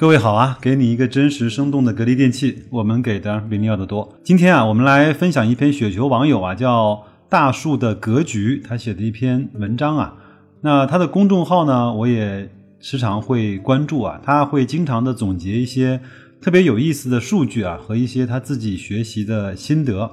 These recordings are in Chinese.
各位好啊，给你一个真实生动的格力电器，我们给的比你要的多。今天啊，我们来分享一篇雪球网友啊叫大树的格局他写的一篇文章啊。那他的公众号呢，我也时常会关注啊，他会经常的总结一些特别有意思的数据啊和一些他自己学习的心得。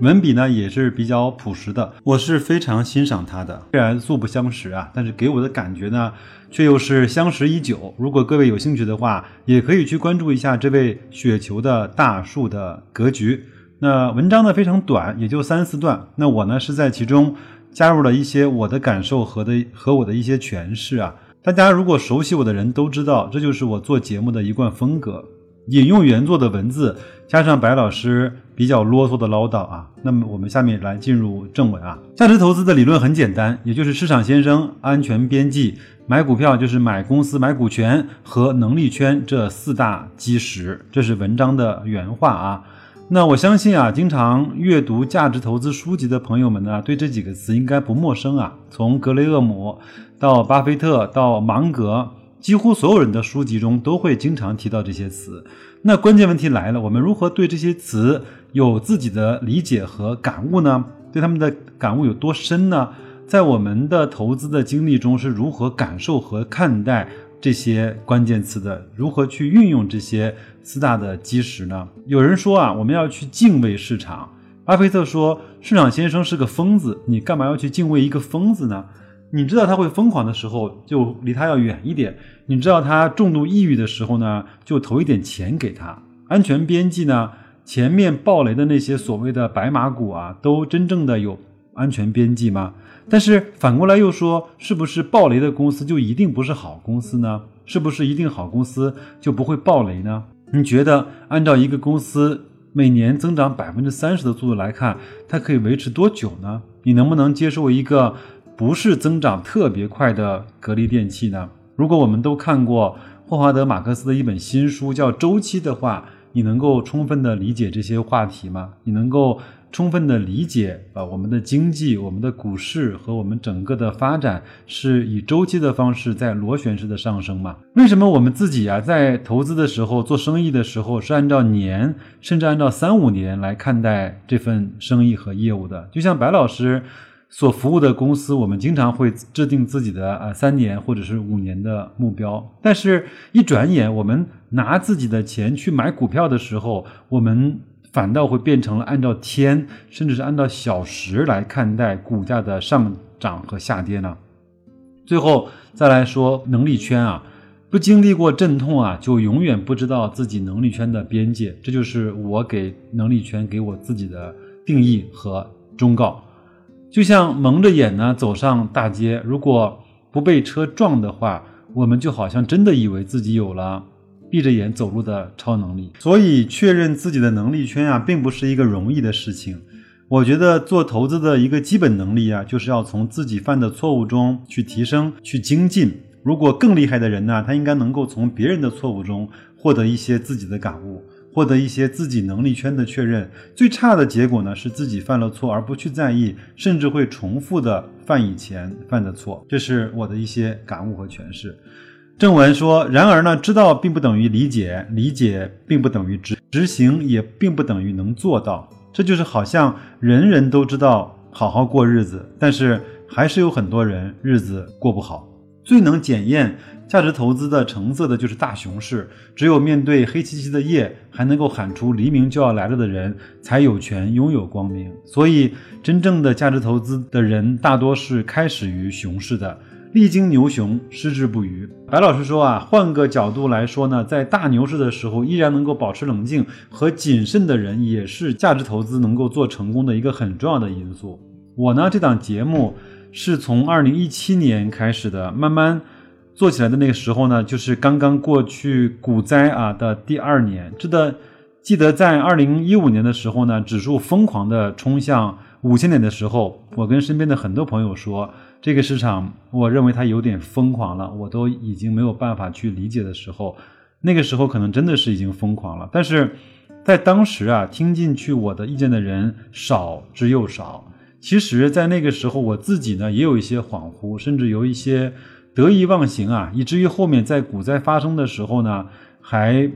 文笔呢也是比较朴实的，我是非常欣赏他的。虽然素不相识啊，但是给我的感觉呢，却又是相识已久。如果各位有兴趣的话，也可以去关注一下这位雪球的大树的格局。那文章呢非常短，也就三四段。那我呢是在其中加入了一些我的感受和的和我的一些诠释啊。大家如果熟悉我的人都知道，这就是我做节目的一贯风格。引用原作的文字，加上白老师比较啰嗦的唠叨啊，那么我们下面来进入正文啊。价值投资的理论很简单，也就是市场先生、安全边际、买股票就是买公司、买股权和能力圈这四大基石，这是文章的原话啊。那我相信啊，经常阅读价值投资书籍的朋友们呢，对这几个词应该不陌生啊。从格雷厄姆到巴菲特到芒格。几乎所有人的书籍中都会经常提到这些词。那关键问题来了，我们如何对这些词有自己的理解和感悟呢？对他们的感悟有多深呢？在我们的投资的经历中是如何感受和看待这些关键词的？如何去运用这些四大的基石呢？有人说啊，我们要去敬畏市场。巴菲特说，市场先生是个疯子，你干嘛要去敬畏一个疯子呢？你知道他会疯狂的时候，就离他要远一点；你知道他重度抑郁的时候呢，就投一点钱给他。安全边际呢？前面暴雷的那些所谓的白马股啊，都真正的有安全边际吗？但是反过来又说，是不是暴雷的公司就一定不是好公司呢？是不是一定好公司就不会暴雷呢？你觉得按照一个公司每年增长百分之三十的速度来看，它可以维持多久呢？你能不能接受一个？不是增长特别快的格力电器呢？如果我们都看过霍华德·马克思的一本新书叫《周期》的话，你能够充分的理解这些话题吗？你能够充分的理解啊，我们的经济、我们的股市和我们整个的发展是以周期的方式在螺旋式的上升吗？为什么我们自己啊，在投资的时候、做生意的时候是按照年，甚至按照三五年来看待这份生意和业务的？就像白老师。所服务的公司，我们经常会制定自己的啊三年或者是五年的目标，但是，一转眼我们拿自己的钱去买股票的时候，我们反倒会变成了按照天，甚至是按照小时来看待股价的上涨和下跌呢？最后再来说能力圈啊，不经历过阵痛啊，就永远不知道自己能力圈的边界，这就是我给能力圈给我自己的定义和忠告。就像蒙着眼呢走上大街，如果不被车撞的话，我们就好像真的以为自己有了闭着眼走路的超能力。所以，确认自己的能力圈啊，并不是一个容易的事情。我觉得做投资的一个基本能力啊，就是要从自己犯的错误中去提升、去精进。如果更厉害的人呢，他应该能够从别人的错误中获得一些自己的感悟。获得一些自己能力圈的确认，最差的结果呢是自己犯了错而不去在意，甚至会重复的犯以前犯的错。这是我的一些感悟和诠释。正文说：“然而呢，知道并不等于理解，理解并不等于执执行，也并不等于能做到。这就是好像人人都知道好好过日子，但是还是有很多人日子过不好。最能检验。”价值投资的成色的就是大熊市，只有面对黑漆漆的夜，还能够喊出黎明就要来了的人，才有权拥有光明。所以，真正的价值投资的人，大多是开始于熊市的，历经牛熊，矢志不渝。白老师说啊，换个角度来说呢，在大牛市的时候，依然能够保持冷静和谨慎的人，也是价值投资能够做成功的一个很重要的因素。我呢，这档节目是从二零一七年开始的，慢慢。做起来的那个时候呢，就是刚刚过去股灾啊的第二年，记得记得在二零一五年的时候呢，指数疯狂的冲向五千点的时候，我跟身边的很多朋友说，这个市场我认为它有点疯狂了，我都已经没有办法去理解的时候，那个时候可能真的是已经疯狂了。但是在当时啊，听进去我的意见的人少之又少。其实，在那个时候，我自己呢也有一些恍惚，甚至有一些得意忘形啊，以至于后面在股灾发生的时候呢，还。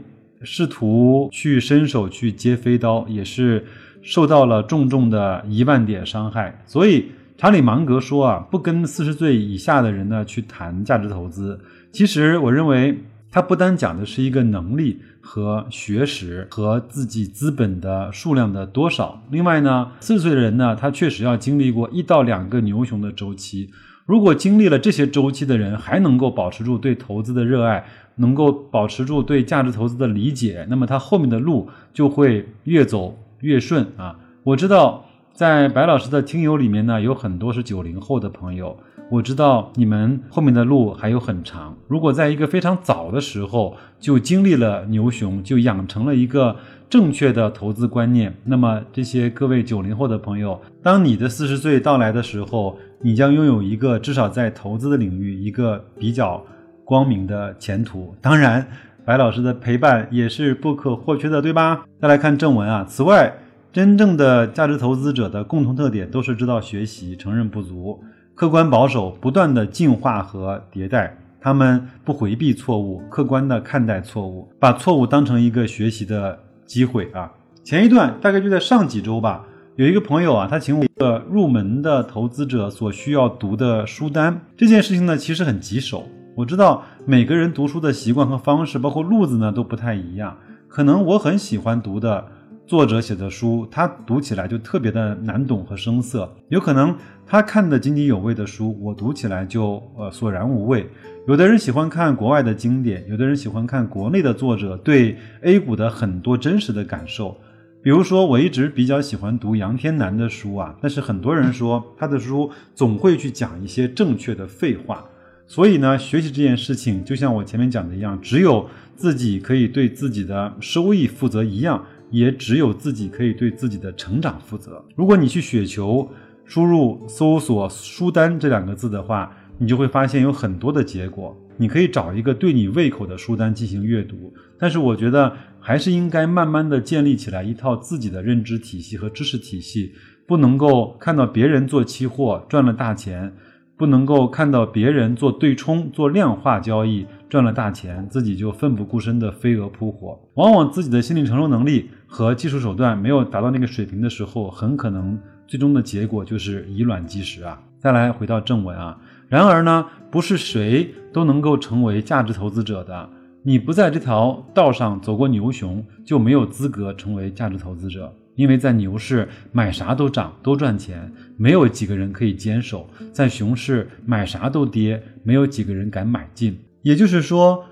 试图去伸手去接飞刀，也是受到了重重的一万点伤害。所以查理芒格说啊，不跟四十岁以下的人呢去谈价值投资。其实我认为他不单讲的是一个能力和学识和自己资本的数量的多少。另外呢，四十岁的人呢，他确实要经历过一到两个牛熊的周期。如果经历了这些周期的人还能够保持住对投资的热爱。能够保持住对价值投资的理解，那么他后面的路就会越走越顺啊！我知道在白老师的听友里面呢，有很多是九零后的朋友，我知道你们后面的路还有很长。如果在一个非常早的时候就经历了牛熊，就养成了一个正确的投资观念，那么这些各位九零后的朋友，当你的四十岁到来的时候，你将拥有一个至少在投资的领域一个比较。光明的前途，当然，白老师的陪伴也是不可或缺的，对吧？再来看正文啊。此外，真正的价值投资者的共同特点都是知道学习、承认不足、客观保守、不断的进化和迭代。他们不回避错误，客观的看待错误，把错误当成一个学习的机会啊。前一段大概就在上几周吧，有一个朋友啊，他请我一个入门的投资者所需要读的书单。这件事情呢，其实很棘手。我知道每个人读书的习惯和方式，包括路子呢，都不太一样。可能我很喜欢读的作者写的书，他读起来就特别的难懂和生涩。有可能他看的津津有味的书，我读起来就呃索然无味。有的人喜欢看国外的经典，有的人喜欢看国内的作者对 A 股的很多真实的感受。比如说，我一直比较喜欢读杨天南的书啊，但是很多人说他的书总会去讲一些正确的废话。所以呢，学习这件事情就像我前面讲的一样，只有自己可以对自己的收益负责一样，也只有自己可以对自己的成长负责。如果你去雪球输入搜索书单这两个字的话，你就会发现有很多的结果。你可以找一个对你胃口的书单进行阅读，但是我觉得还是应该慢慢的建立起来一套自己的认知体系和知识体系，不能够看到别人做期货赚了大钱。不能够看到别人做对冲、做量化交易赚了大钱，自己就奋不顾身的飞蛾扑火。往往自己的心理承受能力和技术手段没有达到那个水平的时候，很可能最终的结果就是以卵击石啊！再来回到正文啊，然而呢，不是谁都能够成为价值投资者的。你不在这条道上走过牛熊，就没有资格成为价值投资者。因为在牛市买啥都涨都赚钱，没有几个人可以坚守；在熊市买啥都跌，没有几个人敢买进。也就是说，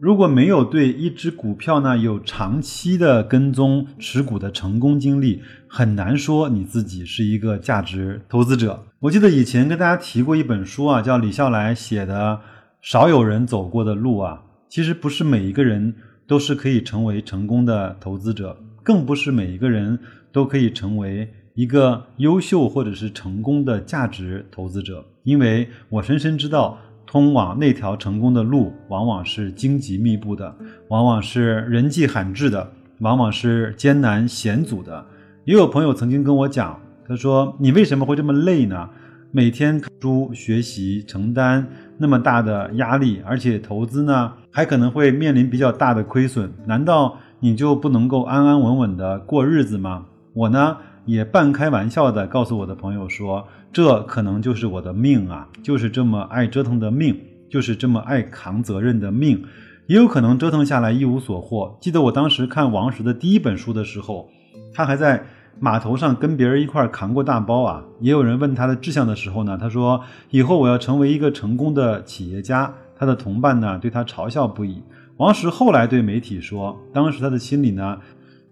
如果没有对一只股票呢有长期的跟踪持股的成功经历，很难说你自己是一个价值投资者。我记得以前跟大家提过一本书啊，叫李笑来写的《少有人走过的路》啊，其实不是每一个人都是可以成为成功的投资者。更不是每一个人都可以成为一个优秀或者是成功的价值投资者，因为我深深知道，通往那条成功的路往往是荆棘密布的，往往是人迹罕至的，往往是艰难险阻的。也有朋友曾经跟我讲，他说：“你为什么会这么累呢？每天看书学习，承担那么大的压力，而且投资呢，还可能会面临比较大的亏损，难道？”你就不能够安安稳稳的过日子吗？我呢也半开玩笑的告诉我的朋友说，这可能就是我的命啊，就是这么爱折腾的命，就是这么爱扛责任的命，也有可能折腾下来一无所获。记得我当时看王石的第一本书的时候，他还在码头上跟别人一块扛过大包啊。也有人问他的志向的时候呢，他说以后我要成为一个成功的企业家。他的同伴呢对他嘲笑不已。王石后来对媒体说：“当时他的心里呢，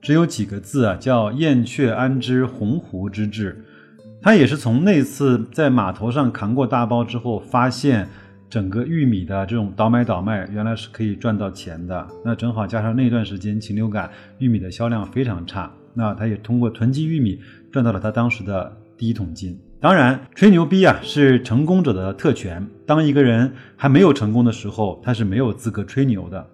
只有几个字啊，叫‘燕雀安知鸿鹄之志’。他也是从那次在码头上扛过大包之后，发现整个玉米的这种倒买倒卖，原来是可以赚到钱的。那正好加上那段时间禽流感，玉米的销量非常差，那他也通过囤积玉米赚到了他当时的第一桶金。当然，吹牛逼啊是成功者的特权。当一个人还没有成功的时候，他是没有资格吹牛的。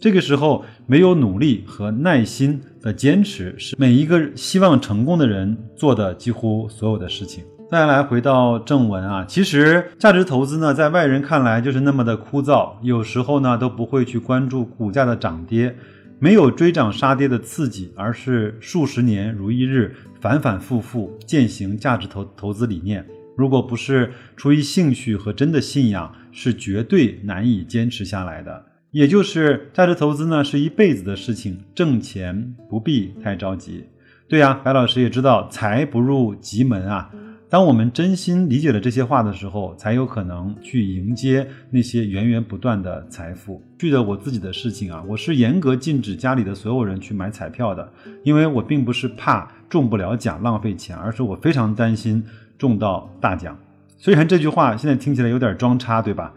这个时候，没有努力和耐心的坚持，是每一个希望成功的人做的几乎所有的事情。再来回到正文啊，其实价值投资呢，在外人看来就是那么的枯燥，有时候呢都不会去关注股价的涨跌，没有追涨杀跌的刺激，而是数十年如一日，反反复复践行价值投投资理念。如果不是出于兴趣和真的信仰，是绝对难以坚持下来的。也就是价值投资呢，是一辈子的事情，挣钱不必太着急。对呀，白老师也知道，财不入急门啊。当我们真心理解了这些话的时候，才有可能去迎接那些源源不断的财富。记得我自己的事情啊，我是严格禁止家里的所有人去买彩票的，因为我并不是怕中不了奖浪费钱，而是我非常担心中到大奖。虽然这句话现在听起来有点装叉，对吧？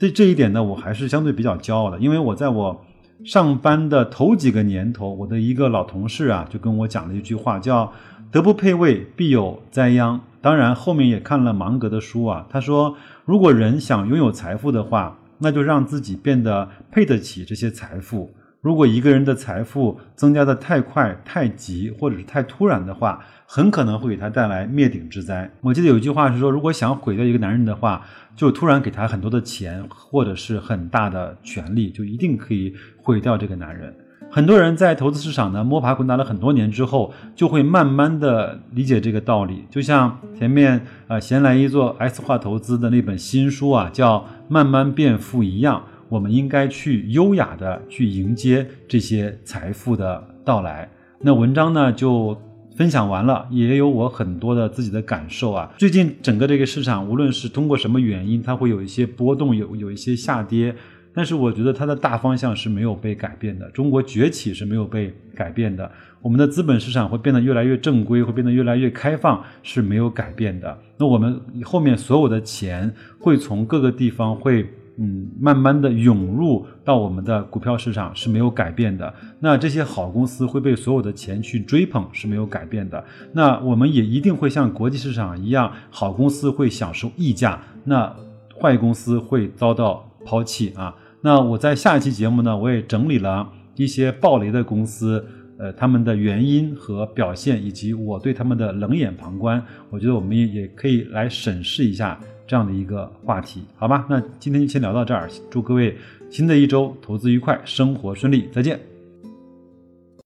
对这一点呢，我还是相对比较骄傲的，因为我在我上班的头几个年头，我的一个老同事啊，就跟我讲了一句话，叫“德不配位，必有灾殃”。当然，后面也看了芒格的书啊。他说，如果人想拥有财富的话，那就让自己变得配得起这些财富。如果一个人的财富增加的太快、太急，或者是太突然的话，很可能会给他带来灭顶之灾。我记得有一句话是说，如果想毁掉一个男人的话，就突然给他很多的钱，或者是很大的权利，就一定可以毁掉这个男人。很多人在投资市场呢摸爬滚打了很多年之后，就会慢慢的理解这个道理。就像前面呃闲来一做 S 化投资的那本新书啊，叫《慢慢变富》一样，我们应该去优雅的去迎接这些财富的到来。那文章呢就分享完了，也有我很多的自己的感受啊。最近整个这个市场，无论是通过什么原因，它会有一些波动，有有一些下跌。但是我觉得它的大方向是没有被改变的，中国崛起是没有被改变的，我们的资本市场会变得越来越正规，会变得越来越开放是没有改变的。那我们后面所有的钱会从各个地方会嗯慢慢的涌入到我们的股票市场是没有改变的。那这些好公司会被所有的钱去追捧是没有改变的。那我们也一定会像国际市场一样，好公司会享受溢价，那坏公司会遭到。抛弃啊！那我在下一期节目呢，我也整理了一些暴雷的公司，呃，他们的原因和表现，以及我对他们的冷眼旁观。我觉得我们也也可以来审视一下这样的一个话题，好吧？那今天就先聊到这儿，祝各位新的一周投资愉快，生活顺利，再见。